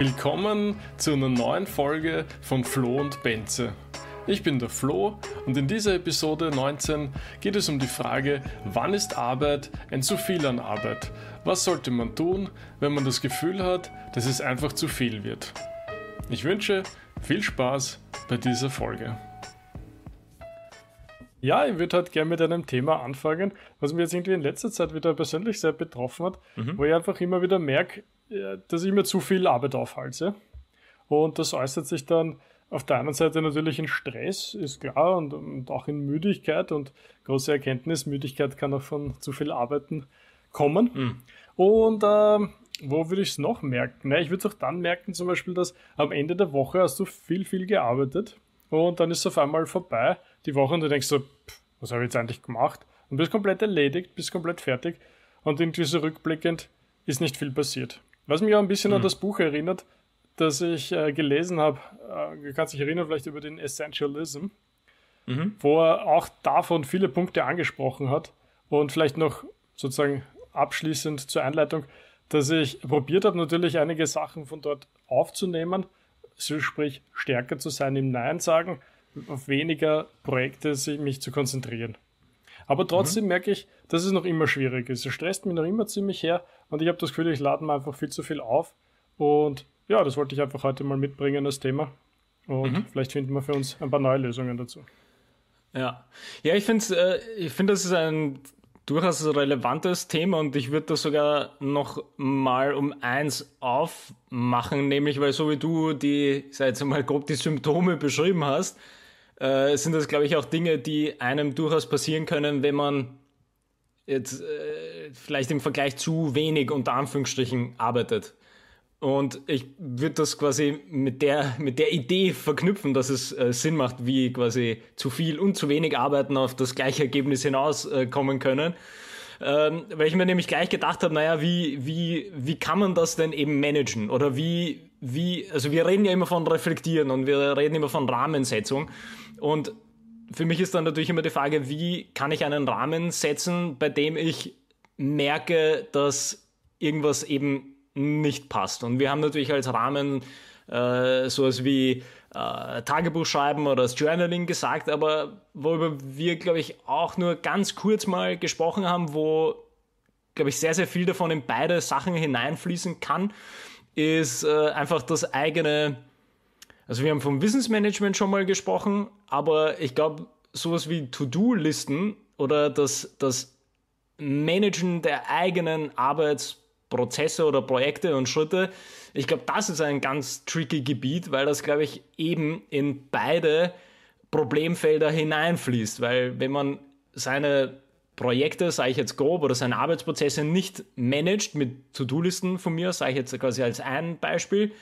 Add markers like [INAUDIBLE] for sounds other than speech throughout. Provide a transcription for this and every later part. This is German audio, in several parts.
Willkommen zu einer neuen Folge von Flo und Benze. Ich bin der Flo und in dieser Episode 19 geht es um die Frage, wann ist Arbeit ein zu viel an Arbeit? Was sollte man tun, wenn man das Gefühl hat, dass es einfach zu viel wird? Ich wünsche viel Spaß bei dieser Folge. Ja, ich würde halt gerne mit einem Thema anfangen, was mir jetzt irgendwie in letzter Zeit wieder persönlich sehr betroffen hat, mhm. wo ich einfach immer wieder merke, dass ich mir zu viel Arbeit aufhalte. Und das äußert sich dann auf der einen Seite natürlich in Stress, ist klar, und, und auch in Müdigkeit und große Erkenntnis, Müdigkeit kann auch von zu viel Arbeiten kommen. Mhm. Und äh, wo würde ich es noch merken? Na, ich würde es auch dann merken, zum Beispiel, dass am Ende der Woche hast du viel, viel gearbeitet und dann ist es auf einmal vorbei, die Woche, und du denkst so, pff, was habe ich jetzt eigentlich gemacht? Und bist komplett erledigt, bist komplett fertig und irgendwie so rückblickend ist nicht viel passiert. Was mich auch ein bisschen mhm. an das Buch erinnert, das ich äh, gelesen habe, äh, du kannst dich erinnern vielleicht über den Essentialism, mhm. wo er auch davon viele Punkte angesprochen hat und vielleicht noch sozusagen abschließend zur Einleitung, dass ich probiert habe, natürlich einige Sachen von dort aufzunehmen, so sprich stärker zu sein im Nein sagen, auf weniger Projekte sich mich zu konzentrieren. Aber trotzdem mhm. merke ich, dass es noch immer schwierig ist. Es stresst mich noch immer ziemlich her und ich habe das Gefühl, ich lade mir einfach viel zu viel auf. Und ja, das wollte ich einfach heute mal mitbringen, das Thema. Und mhm. vielleicht finden wir für uns ein paar neue Lösungen dazu. Ja, ja ich finde, äh, ich finde, das ist ein durchaus relevantes Thema und ich würde das sogar noch mal um eins aufmachen, nämlich weil so wie du die, sag jetzt mal grob die Symptome beschrieben hast, äh, sind das glaube ich auch Dinge, die einem durchaus passieren können, wenn man jetzt äh, vielleicht im Vergleich zu wenig unter Anführungsstrichen arbeitet. Und ich würde das quasi mit der, mit der Idee verknüpfen, dass es äh, Sinn macht, wie quasi zu viel und zu wenig Arbeiten auf das gleiche Ergebnis hinauskommen äh, können. Ähm, weil ich mir nämlich gleich gedacht habe, naja, wie, wie, wie kann man das denn eben managen? Oder wie, wie, also wir reden ja immer von Reflektieren und wir reden immer von Rahmensetzung. Und für mich ist dann natürlich immer die Frage, wie kann ich einen Rahmen setzen, bei dem ich merke, dass irgendwas eben nicht passt. Und wir haben natürlich als Rahmen äh, sowas wie äh, Tagebuch schreiben oder das Journaling gesagt, aber worüber wir, glaube ich, auch nur ganz kurz mal gesprochen haben, wo, glaube ich, sehr, sehr viel davon in beide Sachen hineinfließen kann, ist äh, einfach das eigene, also wir haben vom Wissensmanagement schon mal gesprochen, aber ich glaube, sowas wie To-Do-Listen oder das, das Managen der eigenen Arbeits- Prozesse oder Projekte und Schritte. Ich glaube, das ist ein ganz tricky Gebiet, weil das, glaube ich, eben in beide Problemfelder hineinfließt. Weil wenn man seine Projekte, sage ich jetzt grob, oder seine Arbeitsprozesse nicht managt mit To-Do-Listen von mir, sage ich jetzt quasi als ein Beispiel,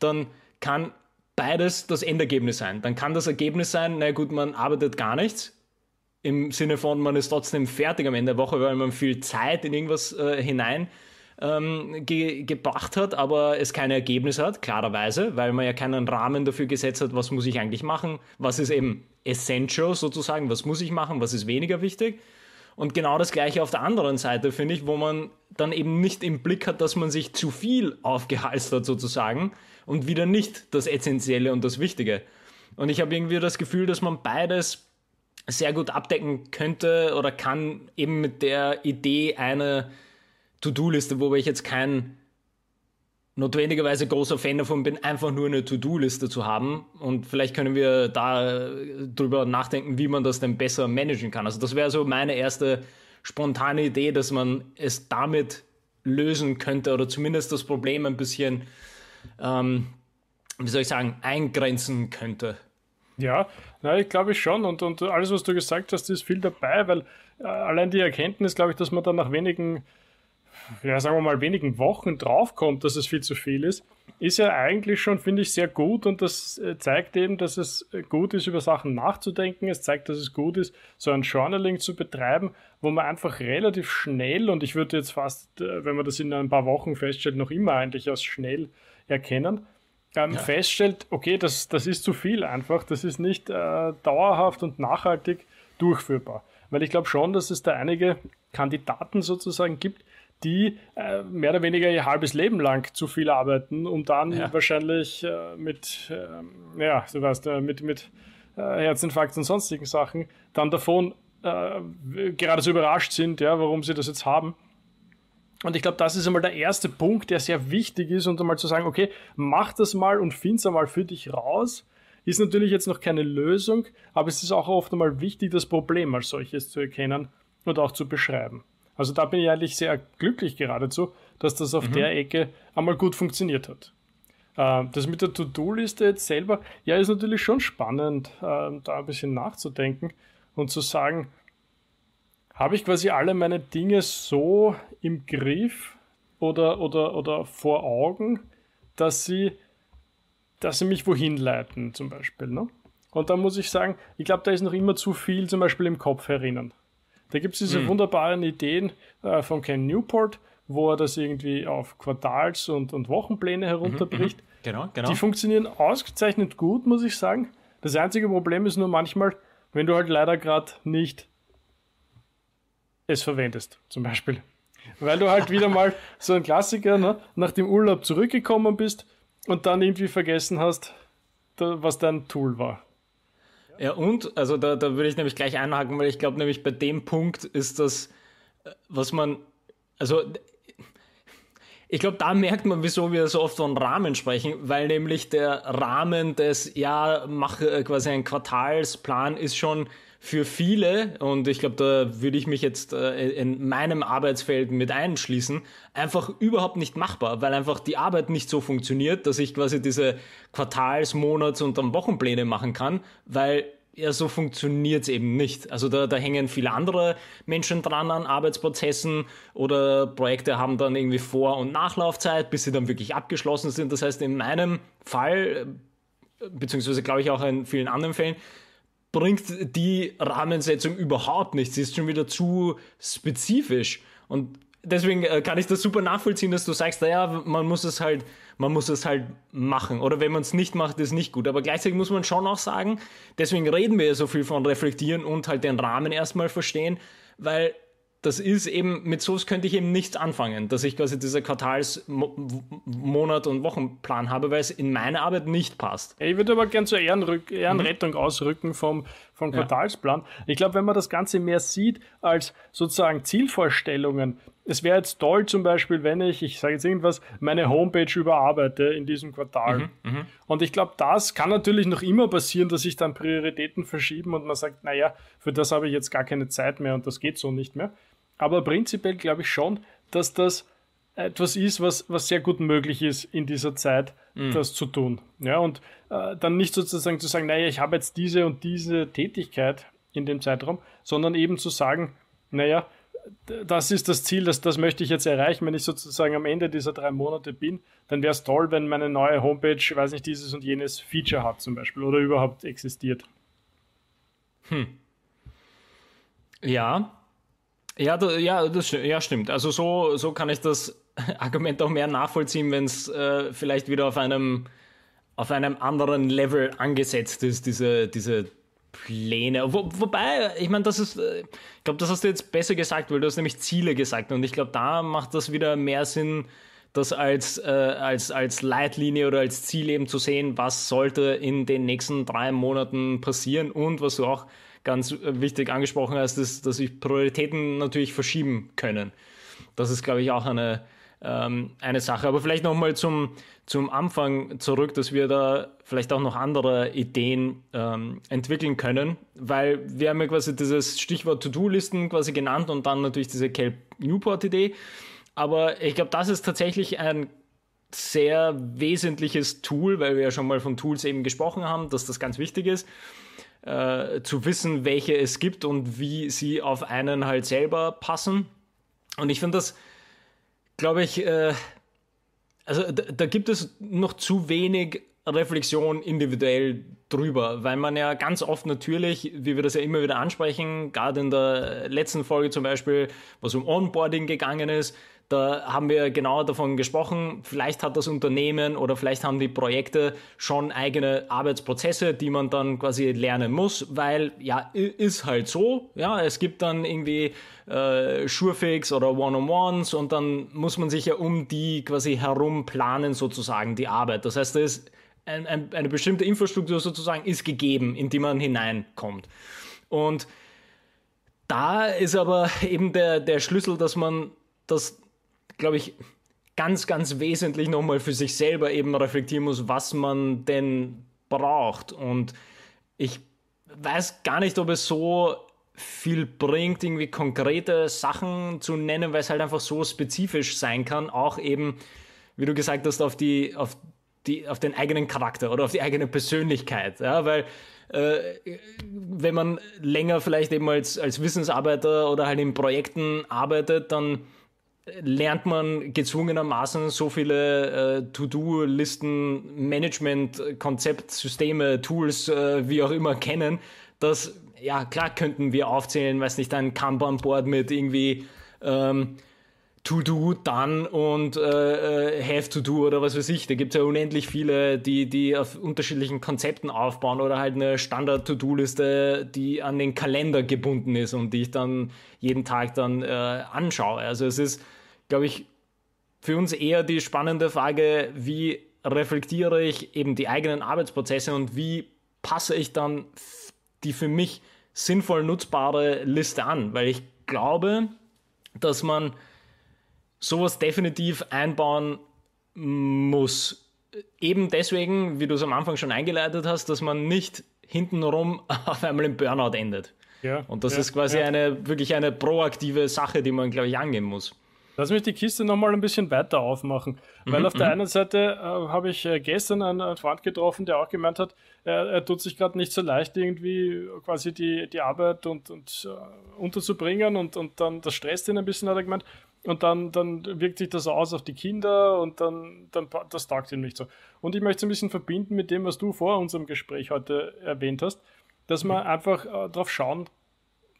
dann kann beides das Endergebnis sein. Dann kann das Ergebnis sein, na gut, man arbeitet gar nichts, im Sinne von, man ist trotzdem fertig am Ende der Woche, weil man viel Zeit in irgendwas äh, hinein ähm, ge gebracht hat, aber es keine Ergebnisse hat, klarerweise, weil man ja keinen Rahmen dafür gesetzt hat, was muss ich eigentlich machen, was ist eben essential sozusagen, was muss ich machen, was ist weniger wichtig. Und genau das gleiche auf der anderen Seite, finde ich, wo man dann eben nicht im Blick hat, dass man sich zu viel aufgehalst hat sozusagen und wieder nicht das Essentielle und das Wichtige. Und ich habe irgendwie das Gefühl, dass man beides sehr gut abdecken könnte oder kann eben mit der Idee eine To-Do-Liste, wobei ich jetzt kein notwendigerweise großer Fan davon bin, einfach nur eine To-Do-Liste zu haben. Und vielleicht können wir da drüber nachdenken, wie man das denn besser managen kann. Also das wäre so meine erste spontane Idee, dass man es damit lösen könnte oder zumindest das Problem ein bisschen, ähm, wie soll ich sagen, eingrenzen könnte. Ja, na, ich glaube schon. Und, und alles, was du gesagt hast, ist viel dabei, weil äh, allein die Erkenntnis, glaube ich, dass man dann nach wenigen ja, sagen wir mal, wenigen Wochen draufkommt, dass es viel zu viel ist, ist ja eigentlich schon, finde ich, sehr gut und das äh, zeigt eben, dass es gut ist, über Sachen nachzudenken. Es zeigt, dass es gut ist, so ein Journaling zu betreiben, wo man einfach relativ schnell, und ich würde jetzt fast, äh, wenn man das in ein paar Wochen feststellt, noch immer eigentlich als schnell erkennen, ähm, ja. feststellt, okay, das, das ist zu viel einfach, das ist nicht äh, dauerhaft und nachhaltig durchführbar. Weil ich glaube schon, dass es da einige Kandidaten sozusagen gibt, die äh, mehr oder weniger ihr halbes Leben lang zu viel arbeiten, um dann ja. wahrscheinlich äh, mit, äh, ja, du weißt, äh, mit, mit äh, Herzinfarkt und sonstigen Sachen dann davon äh, gerade so überrascht sind, ja, warum sie das jetzt haben. Und ich glaube, das ist einmal der erste Punkt, der sehr wichtig ist, und einmal zu sagen, okay, mach das mal und find's einmal für dich raus. Ist natürlich jetzt noch keine Lösung, aber es ist auch oft einmal wichtig, das Problem als solches zu erkennen und auch zu beschreiben. Also da bin ich eigentlich sehr glücklich geradezu, dass das auf mhm. der Ecke einmal gut funktioniert hat. Äh, das mit der To-Do-Liste jetzt selber, ja, ist natürlich schon spannend, äh, da ein bisschen nachzudenken und zu sagen, habe ich quasi alle meine Dinge so im Griff oder, oder, oder vor Augen, dass sie, dass sie mich wohin leiten, zum Beispiel. Ne? Und da muss ich sagen, ich glaube, da ist noch immer zu viel zum Beispiel im Kopf herinnen. Da gibt es diese mhm. wunderbaren Ideen äh, von Ken Newport, wo er das irgendwie auf Quartals- und, und Wochenpläne herunterbricht. Mhm, mhm. genau, genau. Die funktionieren ausgezeichnet gut, muss ich sagen. Das einzige Problem ist nur manchmal, wenn du halt leider gerade nicht es verwendest, zum Beispiel. Weil du halt wieder mal [LAUGHS] so ein Klassiker ne, nach dem Urlaub zurückgekommen bist und dann irgendwie vergessen hast, da, was dein Tool war. Ja, und, also da, da würde ich nämlich gleich einhaken, weil ich glaube nämlich bei dem Punkt ist das, äh, was man, also ich glaube, da merkt man, wieso wir so oft von Rahmen sprechen, weil nämlich der Rahmen des, ja, mache äh, quasi ein Quartalsplan ist schon für viele, und ich glaube, da würde ich mich jetzt äh, in meinem Arbeitsfeld mit einschließen, einfach überhaupt nicht machbar, weil einfach die Arbeit nicht so funktioniert, dass ich quasi diese Quartals-, Monats- und dann Wochenpläne machen kann, weil ja, so funktioniert es eben nicht. Also da, da hängen viele andere Menschen dran an Arbeitsprozessen oder Projekte haben dann irgendwie Vor- und Nachlaufzeit, bis sie dann wirklich abgeschlossen sind. Das heißt, in meinem Fall, beziehungsweise glaube ich auch in vielen anderen Fällen, bringt die Rahmensetzung überhaupt nichts. Sie ist schon wieder zu spezifisch. Und deswegen äh, kann ich das super nachvollziehen, dass du sagst, naja, man muss es halt, man muss es halt machen. Oder wenn man es nicht macht, ist nicht gut. Aber gleichzeitig muss man schon auch sagen, deswegen reden wir ja so viel von reflektieren und halt den Rahmen erstmal verstehen, weil das ist eben, mit sowas könnte ich eben nichts anfangen, dass ich quasi diese Quartals-, Monat- und Wochenplan habe, weil es in meine Arbeit nicht passt. Ich würde aber gern zur Ehrenrück Ehrenrettung mhm. ausrücken vom, vom Quartalsplan. Ja. Ich glaube, wenn man das Ganze mehr sieht als sozusagen Zielvorstellungen, es wäre jetzt toll zum Beispiel, wenn ich, ich sage jetzt irgendwas, meine Homepage überarbeite in diesem Quartal. Mhm, mhm. und ich glaube, das kann natürlich noch immer passieren, dass sich dann Prioritäten verschieben und man sagt, naja, für das habe ich jetzt gar keine Zeit mehr und das geht so nicht mehr. Aber prinzipiell glaube ich schon, dass das etwas ist, was, was sehr gut möglich ist in dieser Zeit, mhm. das zu tun. Ja, und äh, dann nicht sozusagen zu sagen, naja, ich habe jetzt diese und diese Tätigkeit in dem Zeitraum, sondern eben zu sagen, naja, das ist das Ziel, das, das möchte ich jetzt erreichen. Wenn ich sozusagen am Ende dieser drei Monate bin, dann wäre es toll, wenn meine neue Homepage, weiß nicht, dieses und jenes Feature hat zum Beispiel oder überhaupt existiert. Hm. Ja. Ja, da, ja, das ja, stimmt. Also so, so kann ich das [LAUGHS] Argument auch mehr nachvollziehen, wenn es äh, vielleicht wieder auf einem, auf einem anderen Level angesetzt ist, diese, diese Pläne. Wo, wobei, ich meine, das ist, äh, ich glaube, das hast du jetzt besser gesagt, weil du hast nämlich Ziele gesagt und ich glaube, da macht das wieder mehr Sinn, das als, äh, als, als Leitlinie oder als Ziel eben zu sehen, was sollte in den nächsten drei Monaten passieren und was du auch ganz wichtig angesprochen hast, ist, dass sich Prioritäten natürlich verschieben können. Das ist, glaube ich, auch eine, ähm, eine Sache. Aber vielleicht nochmal zum, zum Anfang zurück, dass wir da vielleicht auch noch andere Ideen ähm, entwickeln können, weil wir haben ja quasi dieses Stichwort To-Do-Listen quasi genannt und dann natürlich diese Kelp Newport-Idee. Aber ich glaube, das ist tatsächlich ein sehr wesentliches Tool, weil wir ja schon mal von Tools eben gesprochen haben, dass das ganz wichtig ist, äh, zu wissen, welche es gibt und wie sie auf einen halt selber passen. Und ich finde das glaube ich, äh, also da, da, gibt es noch zu wenig Reflexion individuell drüber, weil man ja ganz oft natürlich, wie wir das ja immer wieder ansprechen, gerade in der letzten Folge zum Beispiel, was um Onboarding gegangen ist, Da haben wir genau davon gesprochen, vielleicht hat das Unternehmen oder vielleicht haben die Projekte schon eigene Arbeitsprozesse, die man dann quasi lernen muss, weil ja, ist halt so. Ja, es gibt dann irgendwie äh, Surefix oder One-on-Ones und dann muss man sich ja um die quasi herum planen sozusagen, die Arbeit. Das heißt, ist ein, ein, eine bestimmte Infrastruktur sozusagen ist gegeben, in die man hineinkommt. Und da ist aber eben der, der Schlüssel, dass man das glaube ich, ganz, ganz wesentlich nochmal für sich selber eben reflektieren muss, was man denn braucht. Und ich weiß gar nicht, ob es so viel bringt, irgendwie konkrete Sachen zu nennen, weil es halt einfach so spezifisch sein kann, auch eben, wie du gesagt hast, auf die, auf die, auf den eigenen Charakter oder auf die eigene Persönlichkeit. Ja, weil äh, wenn man länger vielleicht eben als, als Wissensarbeiter oder halt in Projekten arbeitet, dann lernt man gezwungenermaßen so viele äh, To-Do-Listen, Management, Konzeptsysteme, Tools, äh, wie auch immer kennen, dass, ja, klar könnten wir aufzählen, weiß nicht, ein Kanban-Board mit irgendwie ähm, To-Do, Done und äh, äh, Have to Do oder was weiß ich. Da gibt es ja unendlich viele, die, die auf unterschiedlichen Konzepten aufbauen oder halt eine Standard-To-Do-Liste, die an den Kalender gebunden ist und die ich dann jeden Tag dann äh, anschaue. Also es ist, glaube ich, für uns eher die spannende Frage, wie reflektiere ich eben die eigenen Arbeitsprozesse und wie passe ich dann die für mich sinnvoll nutzbare Liste an, weil ich glaube, dass man sowas definitiv einbauen muss. Eben deswegen, wie du es am Anfang schon eingeleitet hast, dass man nicht hintenrum [LAUGHS] auf einmal im Burnout endet. Ja, Und das ja, ist quasi ja. eine wirklich eine proaktive Sache, die man, glaube ich, angehen muss. Lass mich die Kiste nochmal ein bisschen weiter aufmachen. Weil mhm, auf der mhm. einen Seite äh, habe ich äh, gestern einen, einen, Freund getroffen, der auch gemeint hat, er, er tut sich gerade nicht so leicht, irgendwie quasi die, die Arbeit und, und uh, unterzubringen und, und dann das stresst ihn ein bisschen, hat er gemeint. Und dann, dann wirkt sich das aus auf die Kinder und dann, dann das taugt ihm nicht so. Und ich möchte es ein bisschen verbinden mit dem, was du vor unserem Gespräch heute erwähnt hast, dass man mhm. einfach äh, darauf schauen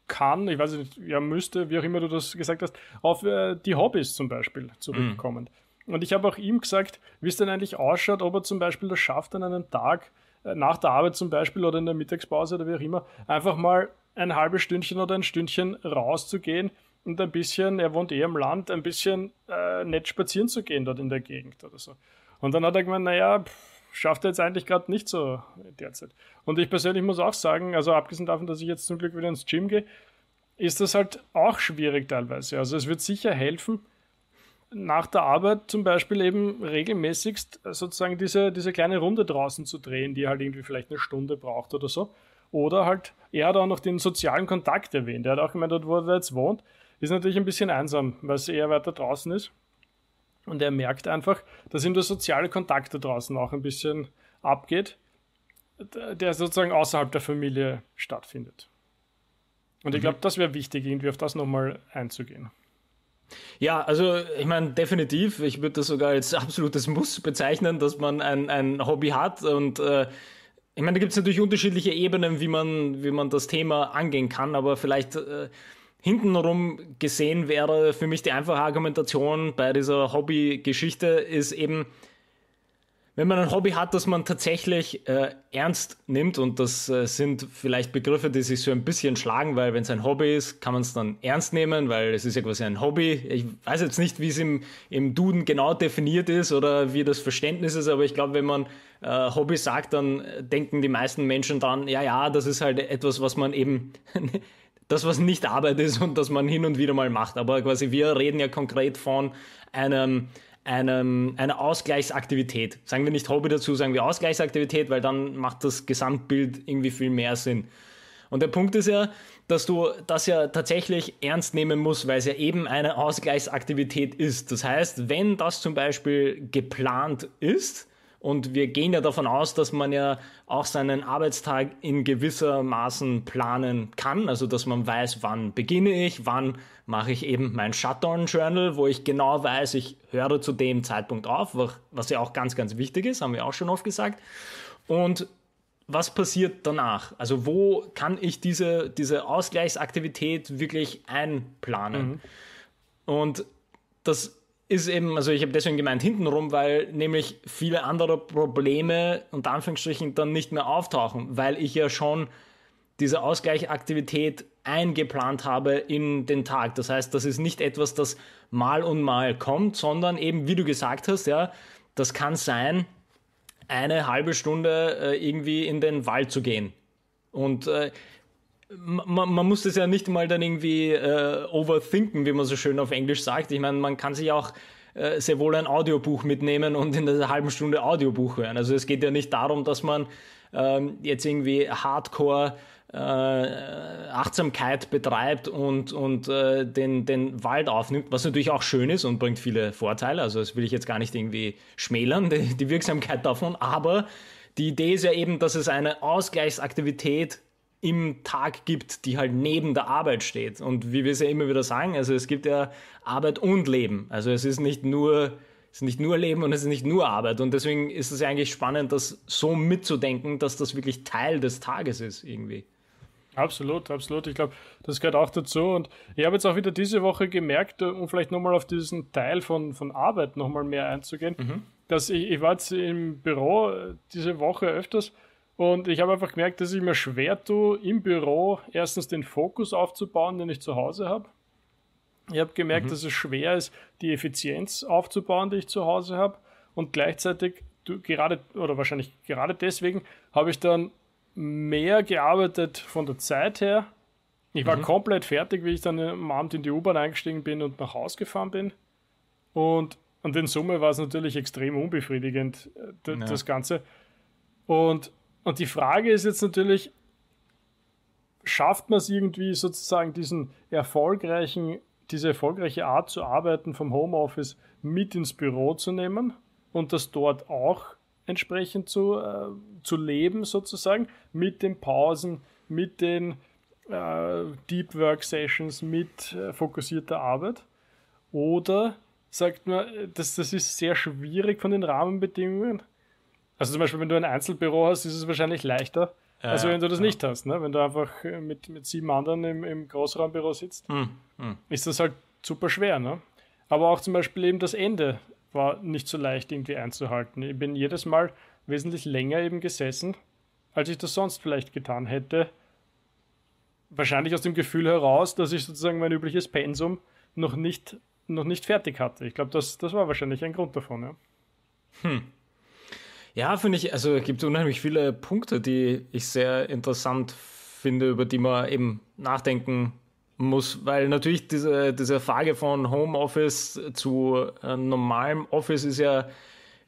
kann, ich weiß nicht, ja müsste, wie auch immer du das gesagt hast, auf äh, die Hobbys zum Beispiel zurückkommen. Mhm. Und ich habe auch ihm gesagt, wie es denn eigentlich ausschaut, ob er zum Beispiel das schafft, an einem Tag, äh, nach der Arbeit zum Beispiel oder in der Mittagspause oder wie auch immer, einfach mal ein halbes Stündchen oder ein Stündchen rauszugehen und ein bisschen, er wohnt eh am Land, ein bisschen äh, nett spazieren zu gehen dort in der Gegend oder so. Und dann hat er gemeint, naja, schafft er jetzt eigentlich gerade nicht so derzeit. Und ich persönlich muss auch sagen, also abgesehen davon, dass ich jetzt zum Glück wieder ins Gym gehe, ist das halt auch schwierig teilweise. Also es wird sicher helfen, nach der Arbeit zum Beispiel eben regelmäßigst sozusagen diese, diese kleine Runde draußen zu drehen, die halt irgendwie vielleicht eine Stunde braucht oder so. Oder halt, er hat auch noch den sozialen Kontakt erwähnt. Er hat auch gemeint, dort wo er jetzt wohnt, ist natürlich ein bisschen einsam, weil es eher weiter draußen ist. Und er merkt einfach, dass ihm der soziale Kontakt da draußen auch ein bisschen abgeht, der sozusagen außerhalb der Familie stattfindet. Und ich mhm. glaube, das wäre wichtig, irgendwie auf das nochmal einzugehen. Ja, also ich meine, definitiv. Ich würde das sogar als absolutes Muss bezeichnen, dass man ein, ein Hobby hat. Und äh, ich meine, da gibt es natürlich unterschiedliche Ebenen, wie man, wie man das Thema angehen kann, aber vielleicht. Äh, hintenrum gesehen wäre für mich die einfache Argumentation bei dieser Hobby-Geschichte ist eben, wenn man ein Hobby hat, das man tatsächlich äh, ernst nimmt, und das äh, sind vielleicht Begriffe, die sich so ein bisschen schlagen, weil wenn es ein Hobby ist, kann man es dann ernst nehmen, weil es ist ja quasi ein Hobby. Ich weiß jetzt nicht, wie es im, im Duden genau definiert ist oder wie das Verständnis ist, aber ich glaube, wenn man äh, Hobby sagt, dann denken die meisten Menschen dann, ja, ja, das ist halt etwas, was man eben das, was nicht Arbeit ist und das man hin und wieder mal macht. Aber quasi wir reden ja konkret von einem, einem, einer Ausgleichsaktivität. Sagen wir nicht Hobby dazu, sagen wir Ausgleichsaktivität, weil dann macht das Gesamtbild irgendwie viel mehr Sinn. Und der Punkt ist ja, dass du das ja tatsächlich ernst nehmen musst, weil es ja eben eine Ausgleichsaktivität ist. Das heißt, wenn das zum Beispiel geplant ist, und wir gehen ja davon aus, dass man ja auch seinen Arbeitstag in gewisser Maßen planen kann. Also, dass man weiß, wann beginne ich, wann mache ich eben mein Shutdown-Journal, wo ich genau weiß, ich höre zu dem Zeitpunkt auf, was ja auch ganz, ganz wichtig ist, haben wir auch schon oft gesagt. Und was passiert danach? Also wo kann ich diese, diese Ausgleichsaktivität wirklich einplanen? Mhm. Und das ist eben, also ich habe deswegen gemeint hintenrum, weil nämlich viele andere Probleme unter Anführungsstrichen dann nicht mehr auftauchen, weil ich ja schon diese Ausgleichaktivität eingeplant habe in den Tag. Das heißt, das ist nicht etwas, das mal und mal kommt, sondern eben, wie du gesagt hast, ja, das kann sein, eine halbe Stunde äh, irgendwie in den Wald zu gehen. Und äh, man, man, muss das ja nicht mal dann irgendwie äh, overthinken, wie man so schön auf Englisch sagt. Ich meine, man kann sich auch äh, sehr wohl ein Audiobuch mitnehmen und in einer halben Stunde Audiobuch hören. Also es geht ja nicht darum, dass man ähm, jetzt irgendwie Hardcore äh, Achtsamkeit betreibt und, und äh, den, den Wald aufnimmt, was natürlich auch schön ist und bringt viele Vorteile. Also das will ich jetzt gar nicht irgendwie schmälern, die, die Wirksamkeit davon. Aber die Idee ist ja eben, dass es eine Ausgleichsaktivität im Tag gibt, die halt neben der Arbeit steht. Und wie wir es ja immer wieder sagen, also es gibt ja Arbeit und Leben. Also es ist nicht nur, es ist nicht nur Leben und es ist nicht nur Arbeit. Und deswegen ist es ja eigentlich spannend, das so mitzudenken, dass das wirklich Teil des Tages ist irgendwie. Absolut, absolut. Ich glaube, das gehört auch dazu. Und ich habe jetzt auch wieder diese Woche gemerkt, um vielleicht nochmal auf diesen Teil von, von Arbeit nochmal mehr einzugehen, mhm. dass ich, ich war jetzt im Büro äh, diese Woche öfters und ich habe einfach gemerkt, dass ich mir schwer tue, im Büro erstens den Fokus aufzubauen, den ich zu Hause habe. Ich habe gemerkt, mhm. dass es schwer ist, die Effizienz aufzubauen, die ich zu Hause habe. Und gleichzeitig, du, gerade oder wahrscheinlich gerade deswegen, habe ich dann mehr gearbeitet von der Zeit her. Ich war mhm. komplett fertig, wie ich dann am Abend in die U-Bahn eingestiegen bin und nach Hause gefahren bin. Und, und in Summe war es natürlich extrem unbefriedigend, äh, ja. das Ganze. Und und die Frage ist jetzt natürlich, schafft man es irgendwie sozusagen diesen erfolgreichen, diese erfolgreiche Art zu arbeiten vom Homeoffice mit ins Büro zu nehmen und das dort auch entsprechend zu, äh, zu leben sozusagen mit den Pausen, mit den äh, Deep Work Sessions, mit äh, fokussierter Arbeit? Oder sagt man, das, das ist sehr schwierig von den Rahmenbedingungen? Also zum Beispiel, wenn du ein Einzelbüro hast, ist es wahrscheinlich leichter, ja, als wenn du das ja. nicht hast. Ne? Wenn du einfach äh, mit, mit sieben anderen im, im Großraumbüro sitzt, hm, hm. ist das halt super schwer. Ne? Aber auch zum Beispiel eben das Ende war nicht so leicht irgendwie einzuhalten. Ich bin jedes Mal wesentlich länger eben gesessen, als ich das sonst vielleicht getan hätte. Wahrscheinlich aus dem Gefühl heraus, dass ich sozusagen mein übliches Pensum noch nicht, noch nicht fertig hatte. Ich glaube, das, das war wahrscheinlich ein Grund davon. Ja. Hm. Ja, finde ich, also es gibt unheimlich viele Punkte, die ich sehr interessant finde, über die man eben nachdenken muss, weil natürlich diese, diese Frage von Homeoffice zu äh, normalem Office ist ja,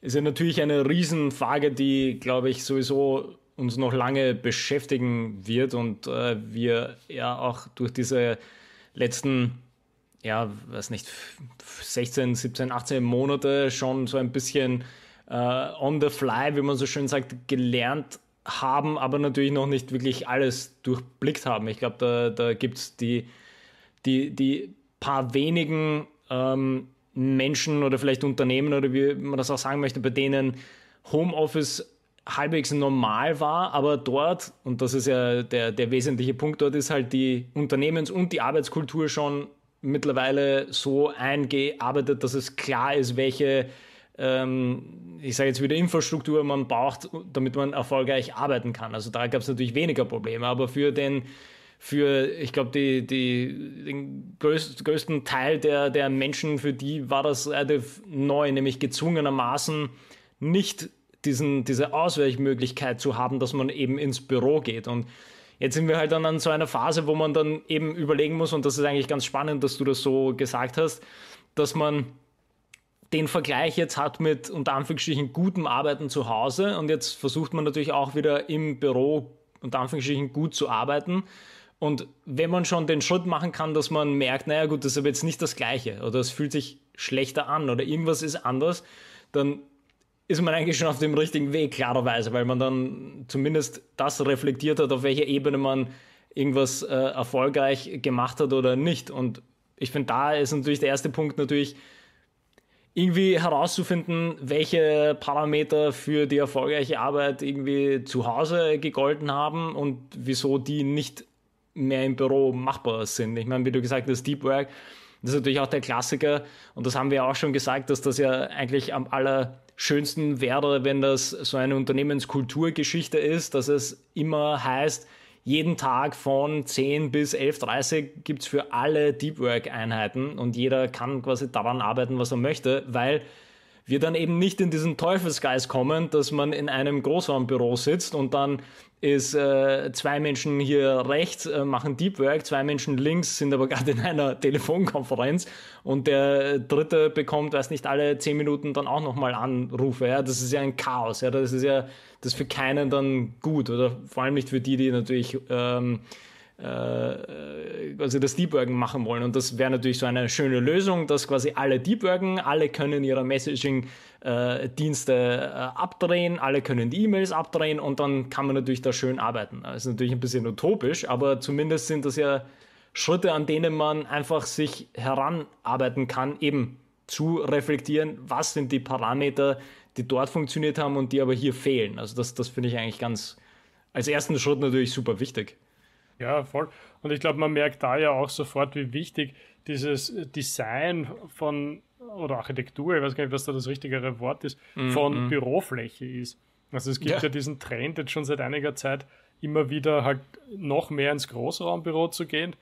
ist ja natürlich eine Riesenfrage, die, glaube ich, sowieso uns noch lange beschäftigen wird. Und äh, wir ja auch durch diese letzten, ja, weiß nicht, 16, 17, 18 Monate schon so ein bisschen on the fly, wie man so schön sagt, gelernt haben, aber natürlich noch nicht wirklich alles durchblickt haben. Ich glaube, da, da gibt es die, die, die paar wenigen ähm, Menschen oder vielleicht Unternehmen oder wie man das auch sagen möchte, bei denen Homeoffice halbwegs normal war, aber dort, und das ist ja der, der wesentliche Punkt, dort ist halt die Unternehmens- und die Arbeitskultur schon mittlerweile so eingearbeitet, dass es klar ist, welche ähm, ich sage jetzt wieder Infrastruktur man braucht, damit man erfolgreich arbeiten kann. Also da gab es natürlich weniger Probleme, aber für den für, ich glaube, die, die, den größ, größten Teil der, der Menschen, für die war das relativ neu, nämlich gezwungenermaßen nicht diesen, diese Ausweichmöglichkeit zu haben, dass man eben ins Büro geht. Und jetzt sind wir halt dann an so einer Phase, wo man dann eben überlegen muss, und das ist eigentlich ganz spannend, dass du das so gesagt hast, dass man den Vergleich jetzt hat mit unter Anführungsstrichen gutem Arbeiten zu Hause und jetzt versucht man natürlich auch wieder im Büro unter Anführungsstrichen gut zu arbeiten. Und wenn man schon den Schritt machen kann, dass man merkt, naja gut, das ist aber jetzt nicht das Gleiche oder es fühlt sich schlechter an oder irgendwas ist anders, dann ist man eigentlich schon auf dem richtigen Weg, klarerweise, weil man dann zumindest das reflektiert hat, auf welcher Ebene man irgendwas äh, erfolgreich gemacht hat oder nicht. Und ich finde, da ist natürlich der erste Punkt natürlich, irgendwie herauszufinden, welche Parameter für die erfolgreiche Arbeit irgendwie zu Hause gegolten haben und wieso die nicht mehr im Büro machbar sind. Ich meine, wie du gesagt hast, Deep Work, das ist natürlich auch der Klassiker und das haben wir auch schon gesagt, dass das ja eigentlich am allerschönsten wäre, wenn das so eine Unternehmenskulturgeschichte ist, dass es immer heißt, jeden Tag von 10 bis 11.30 gibt es für alle Deep Work Einheiten und jeder kann quasi daran arbeiten, was er möchte, weil wir dann eben nicht in diesen Teufelsgeist kommen, dass man in einem Großraumbüro sitzt und dann ist äh, zwei Menschen hier rechts äh, machen Deep Work, zwei Menschen links sind aber [LAUGHS] gerade in einer Telefonkonferenz und der dritte bekommt, weiß nicht, alle zehn Minuten dann auch nochmal Anrufe. Ja? Das ist ja ein Chaos. Ja? Das ist ja das ist für keinen dann gut oder vor allem nicht für die, die natürlich ähm, äh, quasi das Debuggen machen wollen. Und das wäre natürlich so eine schöne Lösung, dass quasi alle debuggen, alle können ihre Messaging-Dienste äh, abdrehen, alle können die E-Mails abdrehen und dann kann man natürlich da schön arbeiten. Das ist natürlich ein bisschen utopisch, aber zumindest sind das ja Schritte, an denen man einfach sich heranarbeiten kann, eben zu reflektieren, was sind die Parameter, die dort funktioniert haben und die aber hier fehlen. Also das, das finde ich eigentlich ganz als ersten Schritt natürlich super wichtig. Ja, voll. Und ich glaube, man merkt da ja auch sofort, wie wichtig dieses Design von oder Architektur, ich weiß gar nicht, was da das richtigere Wort ist, mm, von mm. Bürofläche ist. Also es gibt ja. ja diesen Trend jetzt schon seit einiger Zeit, immer wieder halt noch mehr ins Großraumbüro zu gehen.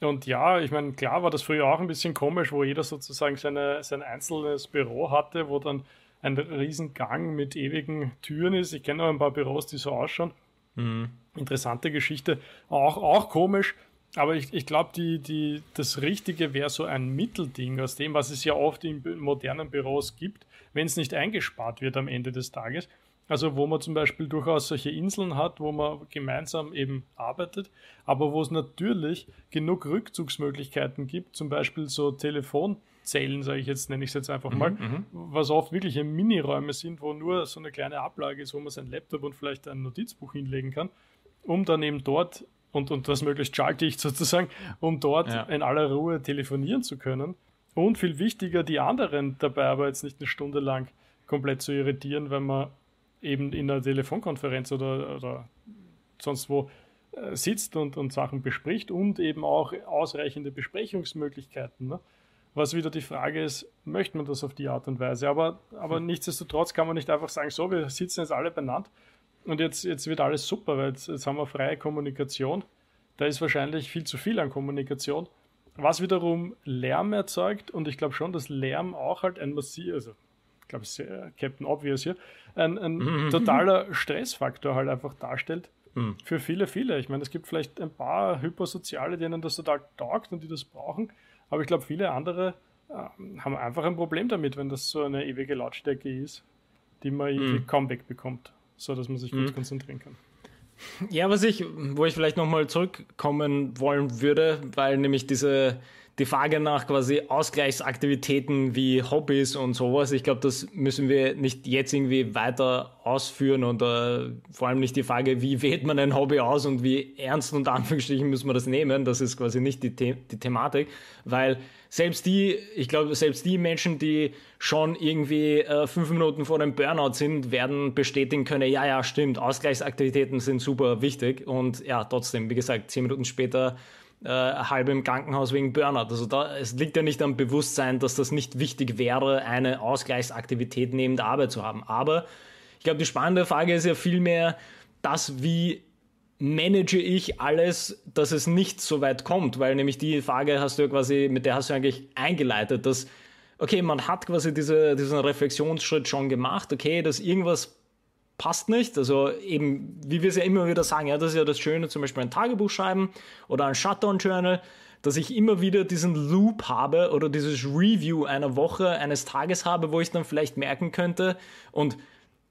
Und ja, ich meine, klar war das früher auch ein bisschen komisch, wo jeder sozusagen seine, sein einzelnes Büro hatte, wo dann ein riesen Gang mit ewigen Türen ist. Ich kenne auch ein paar Büros, die so ausschauen. Mhm. Interessante Geschichte. Auch, auch komisch. Aber ich, ich glaube, die, die, das Richtige wäre so ein Mittelding aus dem, was es ja oft in modernen Büros gibt, wenn es nicht eingespart wird am Ende des Tages. Also wo man zum Beispiel durchaus solche Inseln hat, wo man gemeinsam eben arbeitet, aber wo es natürlich genug Rückzugsmöglichkeiten gibt, zum Beispiel so Telefonzellen, sage ich jetzt, nenne ich es jetzt einfach mal, mhm, mhm, was oft wirklich Miniräume sind, wo nur so eine kleine Ablage ist, wo man sein Laptop und vielleicht ein Notizbuch hinlegen kann, um dann eben dort, und, und das möglichst schaltdicht [LAUGHS] sozusagen, um dort ja. in aller Ruhe telefonieren zu können. Und viel wichtiger, die anderen dabei aber jetzt nicht eine Stunde lang komplett zu irritieren, wenn man eben in einer Telefonkonferenz oder, oder sonst wo äh, sitzt und, und Sachen bespricht und eben auch ausreichende Besprechungsmöglichkeiten. Ne? Was wieder die Frage ist, möchte man das auf die Art und Weise? Aber, aber hm. nichtsdestotrotz kann man nicht einfach sagen, so, wir sitzen jetzt alle benannt und jetzt, jetzt wird alles super, weil jetzt, jetzt haben wir freie Kommunikation. Da ist wahrscheinlich viel zu viel an Kommunikation, was wiederum Lärm erzeugt und ich glaube schon, dass Lärm auch halt ein massiv, also ich glaube, es ist Captain Obvious hier, ein, ein [LAUGHS] totaler Stressfaktor halt einfach darstellt mhm. für viele, viele. Ich meine, es gibt vielleicht ein paar Hypersoziale, denen das total taugt und die das brauchen, aber ich glaube, viele andere äh, haben einfach ein Problem damit, wenn das so eine ewige Lautstärke ist, die man irgendwie kaum wegbekommt, so dass man sich gut mhm. konzentrieren kann. Ja, was ich, wo ich vielleicht nochmal zurückkommen wollen würde, weil nämlich diese die Frage nach quasi Ausgleichsaktivitäten wie Hobbys und sowas, ich glaube, das müssen wir nicht jetzt irgendwie weiter ausführen und äh, vor allem nicht die Frage, wie wählt man ein Hobby aus und wie ernst und Anführungsstrichen müssen wir das nehmen, das ist quasi nicht die, The die Thematik, weil selbst die, ich glaube, selbst die Menschen, die schon irgendwie äh, fünf Minuten vor dem Burnout sind, werden bestätigen können, ja, ja, stimmt, Ausgleichsaktivitäten sind super wichtig und ja, trotzdem, wie gesagt, zehn Minuten später äh, halb im Krankenhaus wegen Burnout. Also da, es liegt ja nicht am Bewusstsein, dass das nicht wichtig wäre, eine Ausgleichsaktivität neben der Arbeit zu haben. Aber ich glaube, die spannende Frage ist ja vielmehr das, wie manage ich alles, dass es nicht so weit kommt, weil nämlich die Frage hast du ja quasi, mit der hast du eigentlich eingeleitet, dass, okay, man hat quasi diese, diesen Reflexionsschritt schon gemacht, okay, dass irgendwas passt nicht. Also eben, wie wir es ja immer wieder sagen, ja, das ist ja das Schöne, zum Beispiel ein Tagebuch schreiben oder ein Shutdown-Journal, dass ich immer wieder diesen Loop habe oder dieses Review einer Woche, eines Tages habe, wo ich dann vielleicht merken könnte und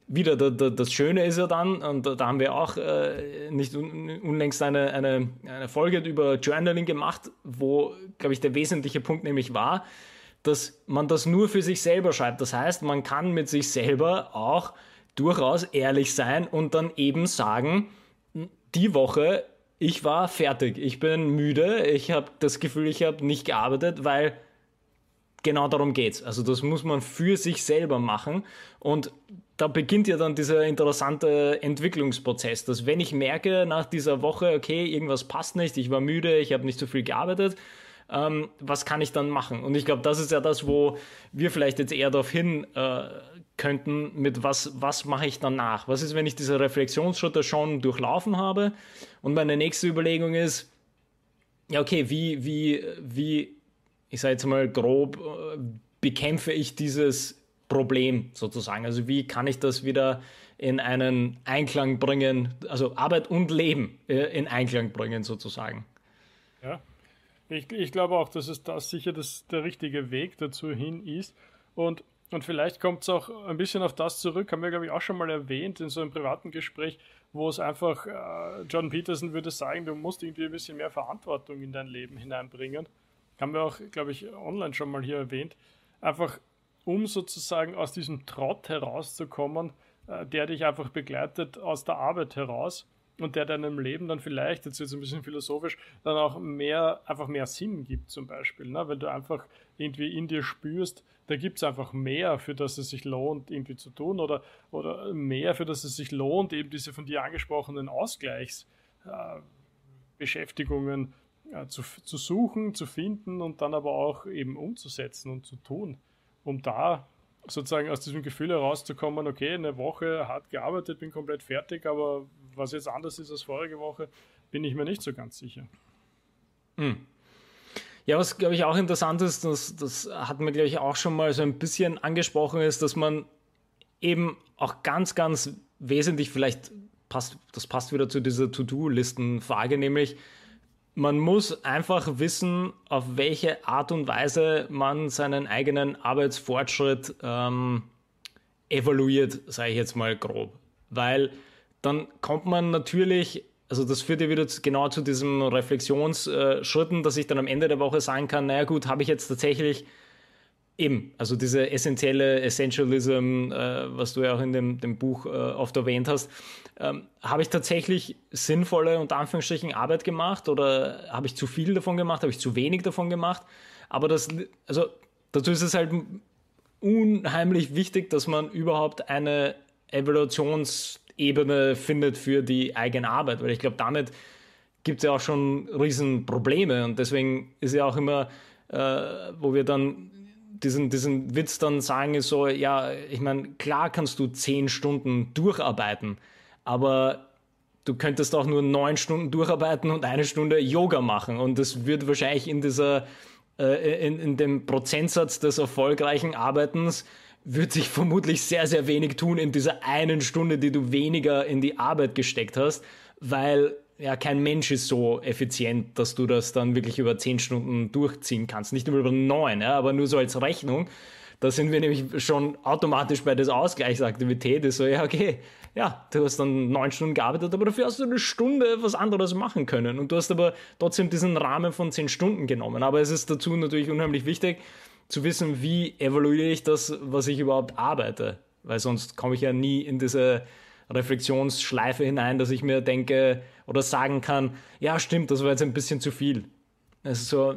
wieder, da, da, das Schöne ist ja dann, und da, haben wir auch äh, nicht un, unlängst eine, eine, eine Folge über Journaling gemacht, wo, glaube ich, der wesentliche Punkt nämlich war, dass man das nur für sich selber schreibt. Das heißt, man kann mit sich selber auch durchaus ehrlich sein und dann eben sagen, die Woche, ich war fertig, ich bin müde, ich habe das Gefühl, ich habe nicht gearbeitet, weil genau darum geht's. Also das muss man für sich selber machen und da beginnt ja dann dieser interessante Entwicklungsprozess, dass wenn ich merke nach dieser Woche, okay, irgendwas passt nicht, ich war müde, ich habe nicht so viel gearbeitet, ähm, was kann ich dann machen? Und ich glaube, das ist ja das, wo wir vielleicht jetzt eher darauf hin äh, könnten, mit was, was mache ich danach? Was ist, wenn ich diese Reflexionsschritte schon durchlaufen habe? Und meine nächste Überlegung ist, ja, okay, wie, wie, wie, ich sage jetzt mal grob, äh, bekämpfe ich dieses Problem sozusagen? Also wie kann ich das wieder in einen Einklang bringen, also Arbeit und Leben äh, in Einklang bringen sozusagen? Ja, ich, ich glaube auch, dass es das sicher das, der richtige Weg dazu hin ist. Und, und vielleicht kommt es auch ein bisschen auf das zurück, haben wir, glaube ich, auch schon mal erwähnt in so einem privaten Gespräch, wo es einfach, äh, John Peterson würde sagen, du musst irgendwie ein bisschen mehr Verantwortung in dein Leben hineinbringen. Haben wir auch, glaube ich, online schon mal hier erwähnt. Einfach, um sozusagen aus diesem Trott herauszukommen, äh, der dich einfach begleitet aus der Arbeit heraus und der deinem Leben dann vielleicht, jetzt jetzt ein bisschen philosophisch, dann auch mehr, einfach mehr Sinn gibt zum Beispiel, ne? weil du einfach irgendwie in dir spürst, da gibt es einfach mehr, für das es sich lohnt, irgendwie zu tun oder, oder mehr, für das es sich lohnt, eben diese von dir angesprochenen Ausgleichsbeschäftigungen äh, äh, zu, zu suchen, zu finden und dann aber auch eben umzusetzen und zu tun, um da sozusagen aus diesem Gefühl herauszukommen, okay, eine Woche hart gearbeitet, bin komplett fertig, aber was jetzt anders ist als vorige Woche, bin ich mir nicht so ganz sicher. Hm. Ja, was glaube ich auch interessant ist, das, das hatten wir glaube ich auch schon mal so ein bisschen angesprochen, ist, dass man eben auch ganz, ganz wesentlich vielleicht passt, das passt wieder zu dieser To-Do-Listen-Frage, nämlich man muss einfach wissen, auf welche Art und Weise man seinen eigenen Arbeitsfortschritt ähm, evaluiert, sage ich jetzt mal grob. Weil dann kommt man natürlich, also das führt ja wieder genau zu diesen Reflexionsschritten, dass ich dann am Ende der Woche sagen kann, naja gut, habe ich jetzt tatsächlich eben, also diese essentielle Essentialism, äh, was du ja auch in dem, dem Buch äh, oft erwähnt hast, ähm, habe ich tatsächlich sinnvolle, unter Anführungsstrichen, Arbeit gemacht oder habe ich zu viel davon gemacht, habe ich zu wenig davon gemacht? Aber das, also dazu ist es halt unheimlich wichtig, dass man überhaupt eine Evaluations- Ebene findet für die eigene Arbeit, weil ich glaube, damit gibt es ja auch schon Riesenprobleme und deswegen ist ja auch immer, äh, wo wir dann diesen, diesen Witz dann sagen, ist so, ja, ich meine, klar kannst du zehn Stunden durcharbeiten, aber du könntest auch nur neun Stunden durcharbeiten und eine Stunde Yoga machen. Und das wird wahrscheinlich in dieser äh, in, in dem Prozentsatz des erfolgreichen Arbeitens wird sich vermutlich sehr, sehr wenig tun in dieser einen Stunde, die du weniger in die Arbeit gesteckt hast, weil ja kein Mensch ist so effizient, dass du das dann wirklich über zehn Stunden durchziehen kannst. Nicht nur über neun, ja, aber nur so als Rechnung. Da sind wir nämlich schon automatisch bei der Ausgleichsaktivität. Ist so, ja, okay, ja, du hast dann neun Stunden gearbeitet, aber dafür hast du eine Stunde was anderes machen können. Und du hast aber trotzdem diesen Rahmen von zehn Stunden genommen. Aber es ist dazu natürlich unheimlich wichtig, zu wissen, wie evaluiere ich das, was ich überhaupt arbeite. Weil sonst komme ich ja nie in diese Reflexionsschleife hinein, dass ich mir denke oder sagen kann, ja stimmt, das war jetzt ein bisschen zu viel. Also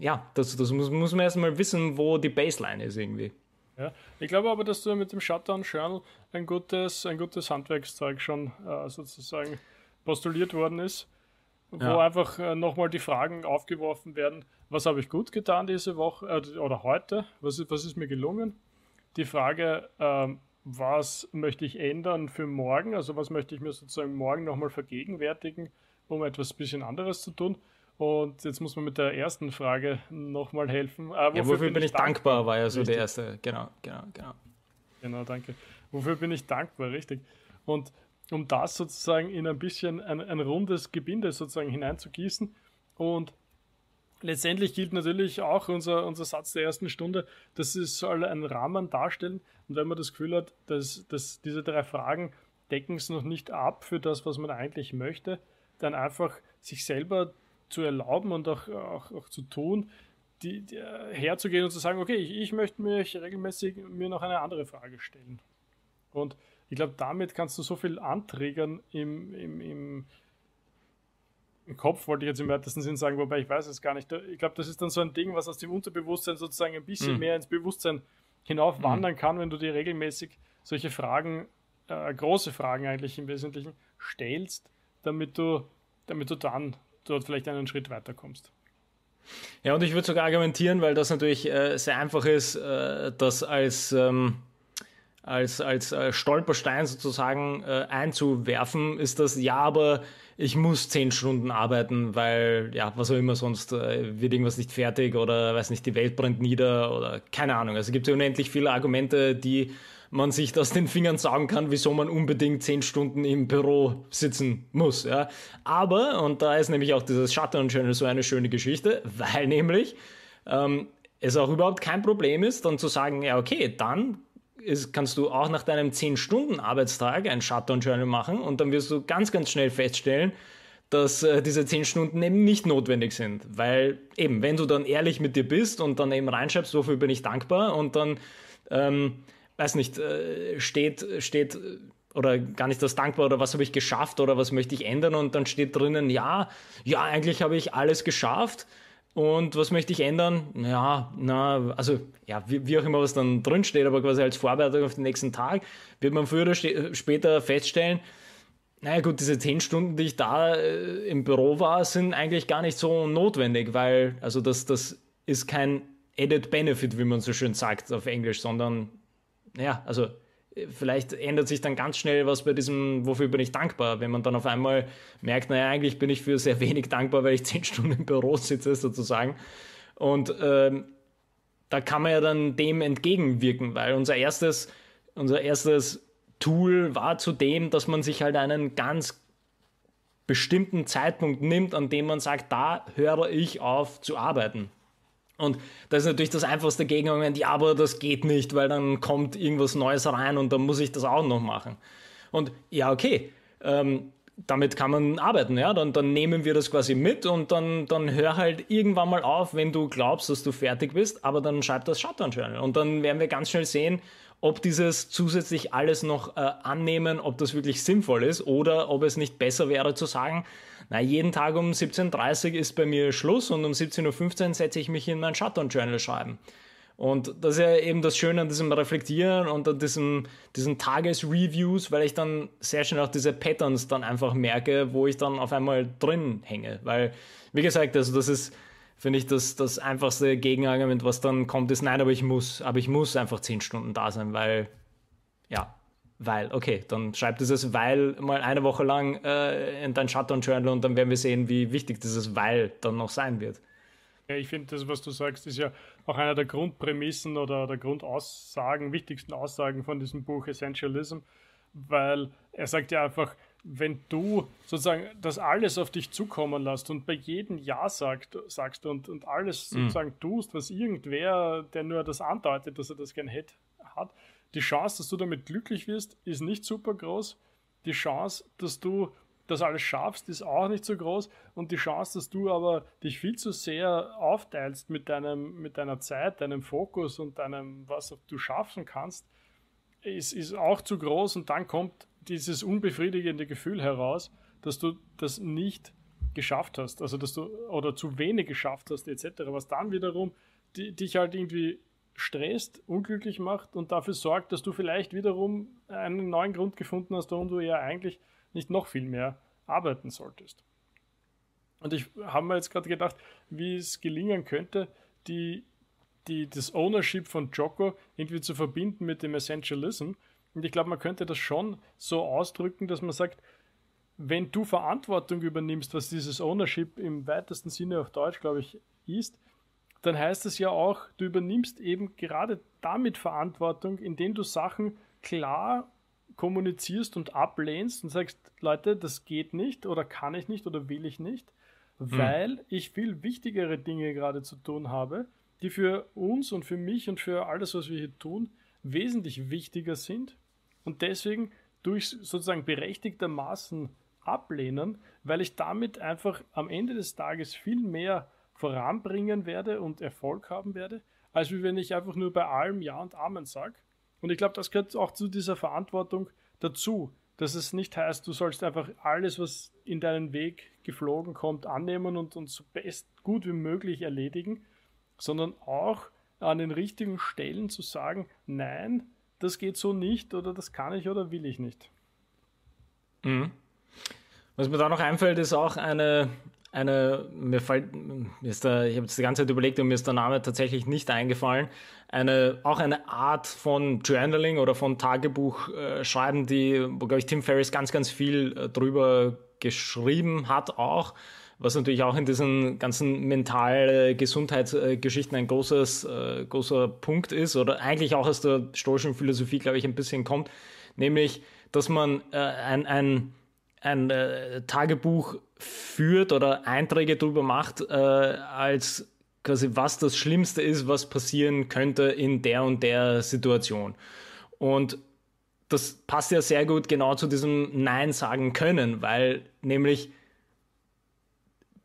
ja, das, das muss, muss man erstmal wissen, wo die Baseline ist irgendwie. Ja, ich glaube aber, dass du mit dem Shutdown Journal ein gutes, ein gutes Handwerkszeug schon äh, sozusagen postuliert worden ist, wo ja. einfach äh, nochmal die Fragen aufgeworfen werden, was habe ich gut getan diese Woche äh, oder heute, was ist, was ist mir gelungen. Die Frage, ähm, was möchte ich ändern für morgen, also was möchte ich mir sozusagen morgen nochmal vergegenwärtigen, um etwas bisschen anderes zu tun. Und jetzt muss man mit der ersten Frage nochmal helfen. Äh, wofür, ja, wofür bin, bin ich dankbar, dankbar, war ja so richtig. die erste. Genau, genau, genau. Genau, danke. Wofür bin ich dankbar, richtig. Und um das sozusagen in ein bisschen ein, ein rundes Gebinde sozusagen hineinzugießen und letztendlich gilt natürlich auch unser, unser Satz der ersten Stunde, dass es soll einen Rahmen darstellen. Und wenn man das Gefühl hat, dass, dass diese drei Fragen decken es noch nicht ab für das, was man eigentlich möchte, dann einfach sich selber zu erlauben und auch, auch, auch zu tun, die, die, herzugehen und zu sagen, okay, ich, ich möchte mich regelmäßig mir noch eine andere Frage stellen. Und ich glaube, damit kannst du so viel anträgern im, im, im im Kopf, wollte ich jetzt im weitesten Sinn sagen, wobei ich weiß es gar nicht. Ich glaube, das ist dann so ein Ding, was aus dem Unterbewusstsein sozusagen ein bisschen mhm. mehr ins Bewusstsein hinauf wandern mhm. kann, wenn du dir regelmäßig solche Fragen, äh, große Fragen eigentlich im Wesentlichen, stellst, damit du, damit du dann dort vielleicht einen Schritt weiterkommst. Ja, und ich würde sogar argumentieren, weil das natürlich äh, sehr einfach ist, äh, das als, ähm, als, als äh, Stolperstein sozusagen äh, einzuwerfen, ist das, ja, aber ich muss zehn Stunden arbeiten, weil, ja, was auch immer, sonst äh, wird irgendwas nicht fertig oder, weiß nicht, die Welt brennt nieder oder keine Ahnung. Also es gibt ja unendlich viele Argumente, die man sich aus den Fingern sagen kann, wieso man unbedingt zehn Stunden im Büro sitzen muss. Ja. Aber, und da ist nämlich auch dieses Shutdown Channel so eine schöne Geschichte, [LAUGHS] weil nämlich ähm, es auch überhaupt kein Problem ist, dann zu sagen, ja, okay, dann ist, kannst du auch nach deinem 10-Stunden-Arbeitstag ein Shutdown-Journal machen und dann wirst du ganz, ganz schnell feststellen, dass äh, diese 10 Stunden eben nicht notwendig sind. Weil eben, wenn du dann ehrlich mit dir bist und dann eben reinschreibst, wofür bin ich dankbar und dann ähm, weiß nicht, äh, steht, steht oder gar nicht das dankbar oder was habe ich geschafft oder was möchte ich ändern und dann steht drinnen, ja, ja, eigentlich habe ich alles geschafft und was möchte ich ändern? Ja, na, also ja, wie, wie auch immer was dann drin steht, aber quasi als Vorbereitung auf den nächsten Tag wird man früher oder später feststellen, naja gut, diese zehn Stunden, die ich da äh, im Büro war, sind eigentlich gar nicht so notwendig, weil also das, das ist kein Added Benefit, wie man so schön sagt auf Englisch, sondern ja, also vielleicht ändert sich dann ganz schnell was bei diesem, wofür bin ich dankbar, wenn man dann auf einmal merkt, naja, eigentlich bin ich für sehr wenig dankbar, weil ich zehn Stunden im Büro sitze, sozusagen. Und ähm, da kann man ja dann dem entgegenwirken, weil unser erstes, unser erstes Tool war zudem, dass man sich halt einen ganz bestimmten Zeitpunkt nimmt, an dem man sagt, da höre ich auf zu arbeiten. Und das ist natürlich das einfachste Gegenargument, ja, aber das geht nicht, weil dann kommt irgendwas Neues rein und dann muss ich das auch noch machen. Und ja, okay, ähm, damit kann man arbeiten, ja, dann, dann nehmen wir das quasi mit und dann, dann hör halt irgendwann mal auf, wenn du glaubst, dass du fertig bist, aber dann schreib das Shutdown-Journal und dann werden wir ganz schnell sehen, ob dieses zusätzlich alles noch äh, annehmen, ob das wirklich sinnvoll ist oder ob es nicht besser wäre zu sagen, na, jeden Tag um 17.30 Uhr ist bei mir Schluss und um 17.15 Uhr setze ich mich in mein Shutdown-Journal schreiben. Und das ist ja eben das Schöne an diesem Reflektieren und an diesem, diesen Tagesreviews, weil ich dann sehr schnell auch diese Patterns dann einfach merke, wo ich dann auf einmal drin hänge. Weil, wie gesagt, also das ist, finde ich, das, das einfachste Gegenargument, was dann kommt, ist, nein, aber ich muss, aber ich muss einfach zehn Stunden da sein, weil, ja, weil, okay, dann schreib dieses Weil mal eine Woche lang äh, in dein Shutdown-Journal und dann werden wir sehen, wie wichtig dieses Weil dann noch sein wird. Ja, ich finde, das, was du sagst, ist ja auch einer der Grundprämissen oder der Grundaussagen, wichtigsten Aussagen von diesem Buch Essentialism, weil er sagt ja einfach, wenn du sozusagen das alles auf dich zukommen lässt und bei jedem Ja sagt, sagst und, und alles mhm. sozusagen mhm. tust, was irgendwer, der nur das andeutet, dass er das gern hätte, hat, die Chance, dass du damit glücklich wirst, ist nicht super groß. Die Chance, dass du das alles schaffst, ist auch nicht so groß. Und die Chance, dass du aber dich viel zu sehr aufteilst mit, deinem, mit deiner Zeit, deinem Fokus und deinem, was du schaffen kannst, ist, ist auch zu groß. Und dann kommt dieses unbefriedigende Gefühl heraus, dass du das nicht geschafft hast, also dass du oder zu wenig geschafft hast, etc., was dann wiederum die, dich halt irgendwie stresst, unglücklich macht und dafür sorgt, dass du vielleicht wiederum einen neuen Grund gefunden hast, warum du ja eigentlich nicht noch viel mehr arbeiten solltest. Und ich habe mir jetzt gerade gedacht, wie es gelingen könnte, die, die, das Ownership von Joko irgendwie zu verbinden mit dem Essentialism. Und ich glaube, man könnte das schon so ausdrücken, dass man sagt, wenn du Verantwortung übernimmst, was dieses Ownership im weitesten Sinne auf Deutsch, glaube ich, ist, dann heißt es ja auch, du übernimmst eben gerade damit Verantwortung, indem du Sachen klar kommunizierst und ablehnst und sagst, Leute, das geht nicht oder kann ich nicht oder will ich nicht, hm. weil hm. ich viel wichtigere Dinge gerade zu tun habe, die für uns und für mich und für alles, was wir hier tun, wesentlich wichtiger sind und deswegen durch sozusagen berechtigtermaßen ablehnen, weil ich damit einfach am Ende des Tages viel mehr voranbringen werde und Erfolg haben werde, als wie wenn ich einfach nur bei allem Ja und Amen sage. Und ich glaube, das gehört auch zu dieser Verantwortung dazu, dass es nicht heißt, du sollst einfach alles, was in deinen Weg geflogen kommt, annehmen und, und so best gut wie möglich erledigen, sondern auch an den richtigen Stellen zu sagen, nein, das geht so nicht oder das kann ich oder will ich nicht. Mhm. Was mir da noch einfällt, ist auch eine, eine mir fällt, mir ist da, ich habe jetzt die ganze Zeit überlegt und mir ist der Name tatsächlich nicht eingefallen, eine, auch eine Art von Journaling oder von Tagebuch äh, die, wo, glaube ich, Tim Ferriss ganz, ganz viel äh, drüber geschrieben hat auch, was natürlich auch in diesen ganzen mentale Gesundheitsgeschichten ein großes, äh, großer Punkt ist oder eigentlich auch aus der stoischen Philosophie, glaube ich, ein bisschen kommt, nämlich, dass man äh, ein, ein ein äh, Tagebuch führt oder Einträge darüber macht, äh, als quasi was das Schlimmste ist, was passieren könnte in der und der Situation. Und das passt ja sehr gut genau zu diesem Nein sagen können, weil nämlich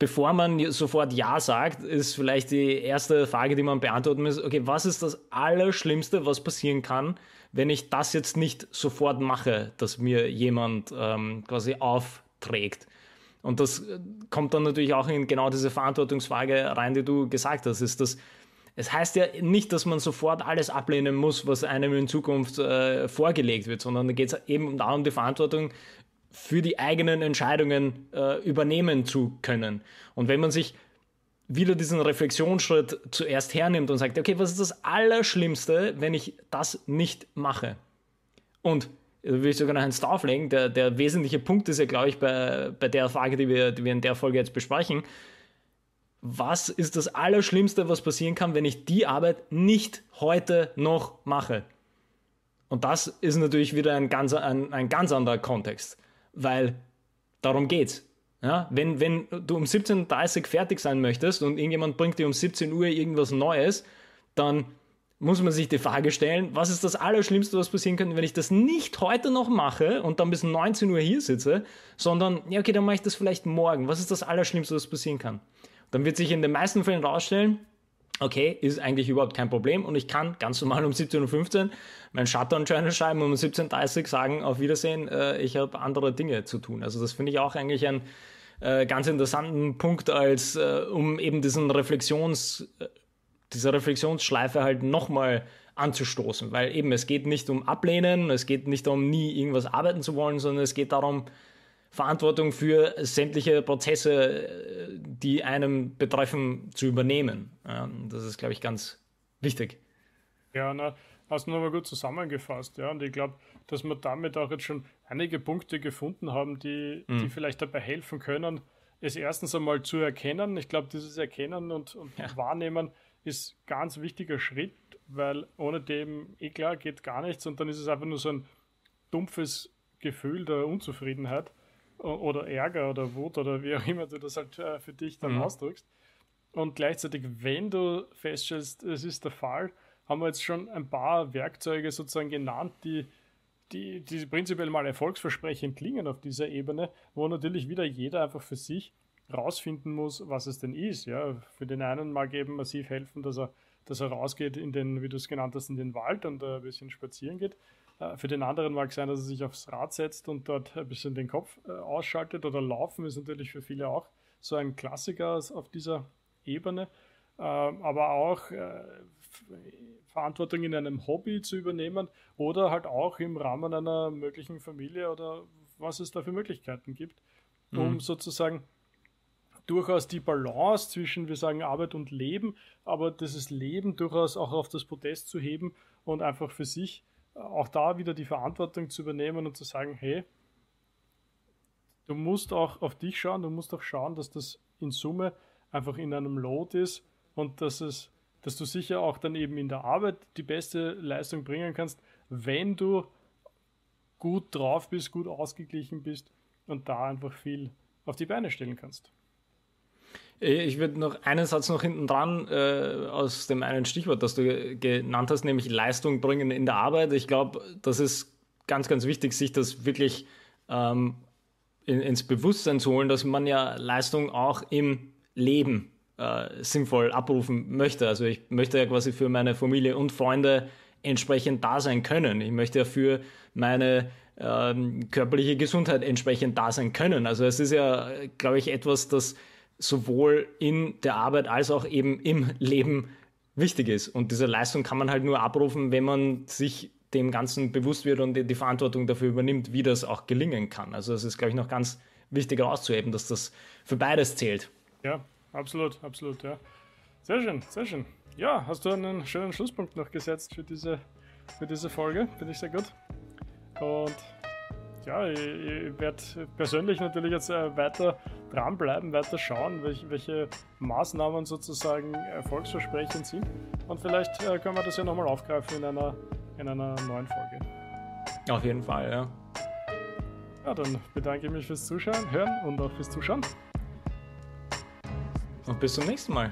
bevor man sofort Ja sagt, ist vielleicht die erste Frage, die man beantworten muss, okay, was ist das Allerschlimmste, was passieren kann, wenn ich das jetzt nicht sofort mache, dass mir jemand ähm, quasi aufträgt. Und das äh, kommt dann natürlich auch in genau diese Verantwortungsfrage rein, die du gesagt hast. Ist das, es heißt ja nicht, dass man sofort alles ablehnen muss, was einem in Zukunft äh, vorgelegt wird, sondern da geht es eben darum, die Verantwortung für die eigenen Entscheidungen äh, übernehmen zu können. Und wenn man sich wieder diesen Reflexionsschritt zuerst hernimmt und sagt, okay, was ist das Allerschlimmste, wenn ich das nicht mache? Und will ich sogar noch eins drauflegen, der, der wesentliche Punkt ist ja, glaube ich, bei, bei der Frage, die wir, die wir in der Folge jetzt besprechen, was ist das Allerschlimmste, was passieren kann, wenn ich die Arbeit nicht heute noch mache? Und das ist natürlich wieder ein ganz, ein, ein ganz anderer Kontext, weil darum geht's. Ja, wenn, wenn du um 17.30 Uhr fertig sein möchtest und irgendjemand bringt dir um 17 Uhr irgendwas Neues, dann muss man sich die Frage stellen, was ist das Allerschlimmste, was passieren könnte, wenn ich das nicht heute noch mache und dann bis 19 Uhr hier sitze, sondern, ja, okay, dann mache ich das vielleicht morgen. Was ist das Allerschlimmste, was passieren kann? Dann wird sich in den meisten Fällen rausstellen, okay, ist eigentlich überhaupt kein Problem und ich kann ganz normal um 17.15 Uhr mein Shutdown-Journal schreiben und um 17.30 Uhr sagen, auf Wiedersehen, äh, ich habe andere Dinge zu tun. Also das finde ich auch eigentlich ein äh, ganz interessanten Punkt, als äh, um eben diesen Reflexions, äh, diese Reflexionsschleife halt nochmal anzustoßen, weil eben es geht nicht um Ablehnen, es geht nicht darum, nie irgendwas arbeiten zu wollen, sondern es geht darum, Verantwortung für sämtliche Prozesse, äh, die einem betreffen, zu übernehmen. Das ist, glaube ich, ganz wichtig. Ja, na, hast du nochmal gut zusammengefasst, ja. Und ich glaube, dass wir damit auch jetzt schon einige Punkte gefunden haben, die, mhm. die vielleicht dabei helfen können, es erstens einmal zu erkennen. Ich glaube, dieses Erkennen und, und ja. Wahrnehmen ist ganz wichtiger Schritt, weil ohne dem, eh klar, geht gar nichts und dann ist es einfach nur so ein dumpfes Gefühl der Unzufriedenheit oder Ärger oder Wut oder wie auch immer du das halt äh, für dich dann mhm. ausdrückst. Und gleichzeitig, wenn du feststellst, es ist der Fall, haben wir jetzt schon ein paar Werkzeuge sozusagen genannt, die, die, die prinzipiell mal erfolgsversprechend klingen auf dieser Ebene, wo natürlich wieder jeder einfach für sich rausfinden muss, was es denn ist. Ja, für den einen mag eben massiv helfen, dass er, dass er rausgeht in den, wie du es genannt hast, in den Wald und ein bisschen spazieren geht. Äh, für den anderen mag es sein, dass er sich aufs Rad setzt und dort ein bisschen den Kopf äh, ausschaltet oder laufen ist natürlich für viele auch so ein Klassiker auf dieser Ebene. Ähm, aber auch äh, Verantwortung in einem Hobby zu übernehmen oder halt auch im Rahmen einer möglichen Familie oder was es da für Möglichkeiten gibt, um mhm. sozusagen durchaus die Balance zwischen, wir sagen, Arbeit und Leben, aber dieses Leben durchaus auch auf das Podest zu heben und einfach für sich auch da wieder die Verantwortung zu übernehmen und zu sagen, hey, du musst auch auf dich schauen, du musst auch schauen, dass das in Summe einfach in einem Load ist und dass es, dass du sicher auch dann eben in der Arbeit die beste Leistung bringen kannst, wenn du gut drauf bist, gut ausgeglichen bist und da einfach viel auf die Beine stellen kannst. Äh, ich würde noch einen Satz noch hinten dran äh, aus dem einen Stichwort, das du genannt hast, nämlich Leistung bringen in der Arbeit. Ich glaube, das ist ganz, ganz wichtig, sich das wirklich ähm, in, ins Bewusstsein zu holen, dass man ja Leistung auch im Leben äh, sinnvoll abrufen möchte. Also ich möchte ja quasi für meine Familie und Freunde entsprechend da sein können. Ich möchte ja für meine ähm, körperliche Gesundheit entsprechend da sein können. Also es ist ja, glaube ich, etwas, das sowohl in der Arbeit als auch eben im Leben wichtig ist. Und diese Leistung kann man halt nur abrufen, wenn man sich dem Ganzen bewusst wird und die Verantwortung dafür übernimmt, wie das auch gelingen kann. Also es ist, glaube ich, noch ganz wichtig herauszuheben, dass das für beides zählt. Ja, absolut, absolut, ja. Sehr schön, sehr schön. Ja, hast du einen schönen Schlusspunkt noch gesetzt für diese, für diese Folge? Finde ich sehr gut. Und ja, ich, ich werde persönlich natürlich jetzt äh, weiter dranbleiben, weiter schauen, welche, welche Maßnahmen sozusagen erfolgsversprechend sind. Und vielleicht äh, können wir das ja nochmal aufgreifen in einer, in einer neuen Folge. Auf jeden Fall, ja. Ja, dann bedanke ich mich fürs Zuschauen, Hören und auch fürs Zuschauen. Und bis zum nächsten Mal.